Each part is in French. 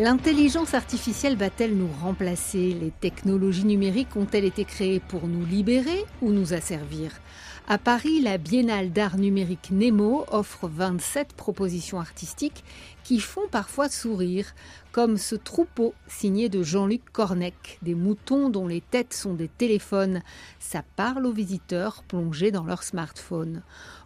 L'intelligence artificielle va-t-elle nous remplacer? Les technologies numériques ont-elles été créées pour nous libérer ou nous asservir? À Paris, la Biennale d'art numérique Nemo offre 27 propositions artistiques qui font parfois sourire, comme ce troupeau signé de Jean-Luc Cornec, des moutons dont les têtes sont des téléphones. Ça parle aux visiteurs plongés dans leur smartphone.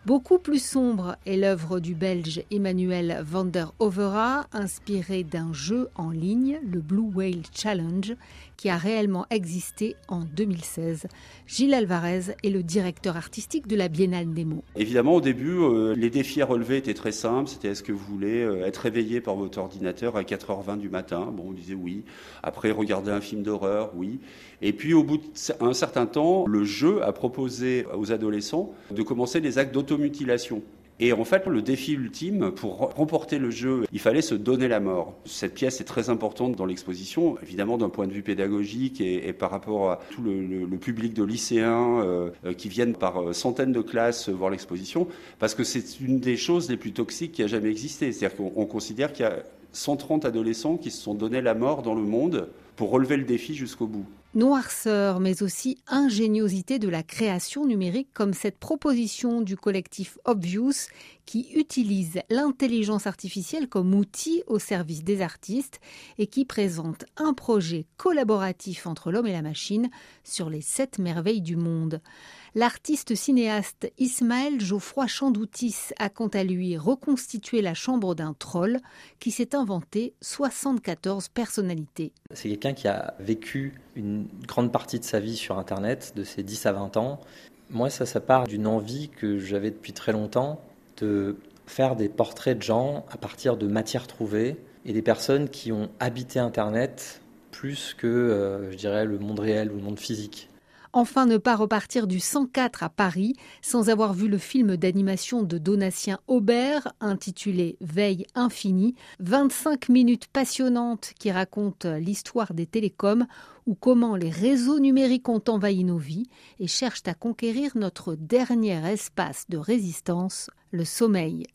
Beaucoup plus sombre est l'œuvre du Belge Emmanuel van der Overa, inspiré d'un jeu en ligne, le Blue Whale Challenge, qui a réellement existé en 2016. Gilles Alvarez est le directeur artistique de la Biennale Nemo. Évidemment, au début, euh, les défis à relever étaient très simples. C'était est-ce que vous voulez euh, être réveillé par votre ordinateur à 4h20 du matin Bon, on disait oui. Après, regarder un film d'horreur, oui. Et puis, au bout d'un certain temps, le jeu a proposé aux adolescents de commencer des actes d'auto mutilation Et en fait, le défi ultime, pour remporter le jeu, il fallait se donner la mort. Cette pièce est très importante dans l'exposition, évidemment d'un point de vue pédagogique et, par rapport à tout le, public de lycéens euh, euh, qui viennent par euh, centaines de classes voir l'exposition, parce que c'est une des choses les plus toxiques qui a jamais existé. C'est-à-dire qu'on considère qu'il y a 130 adolescents qui se sont donné la mort dans le monde pour relever le défi jusqu'au bout. Noirceur, mais aussi ingéniosité de la création numérique, comme cette proposition du collectif Obvious qui utilise l'intelligence artificielle comme outil au service des artistes et qui présente un projet collaboratif entre l'homme et la machine sur les sept merveilles du monde. L'artiste cinéaste Ismaël Geoffroy Chandoutis a quant à lui reconstitué la chambre d'un troll qui s'est inventé 74 personnalités. C'est qui a vécu une grande partie de sa vie sur Internet, de ses 10 à 20 ans. Moi, ça, ça part d'une envie que j'avais depuis très longtemps de faire des portraits de gens à partir de matières trouvées et des personnes qui ont habité Internet plus que, euh, je dirais, le monde réel ou le monde physique. Enfin, ne pas repartir du 104 à Paris sans avoir vu le film d'animation de Donatien Aubert intitulé Veille infinie, 25 minutes passionnantes qui racontent l'histoire des télécoms ou comment les réseaux numériques ont envahi nos vies et cherchent à conquérir notre dernier espace de résistance, le sommeil.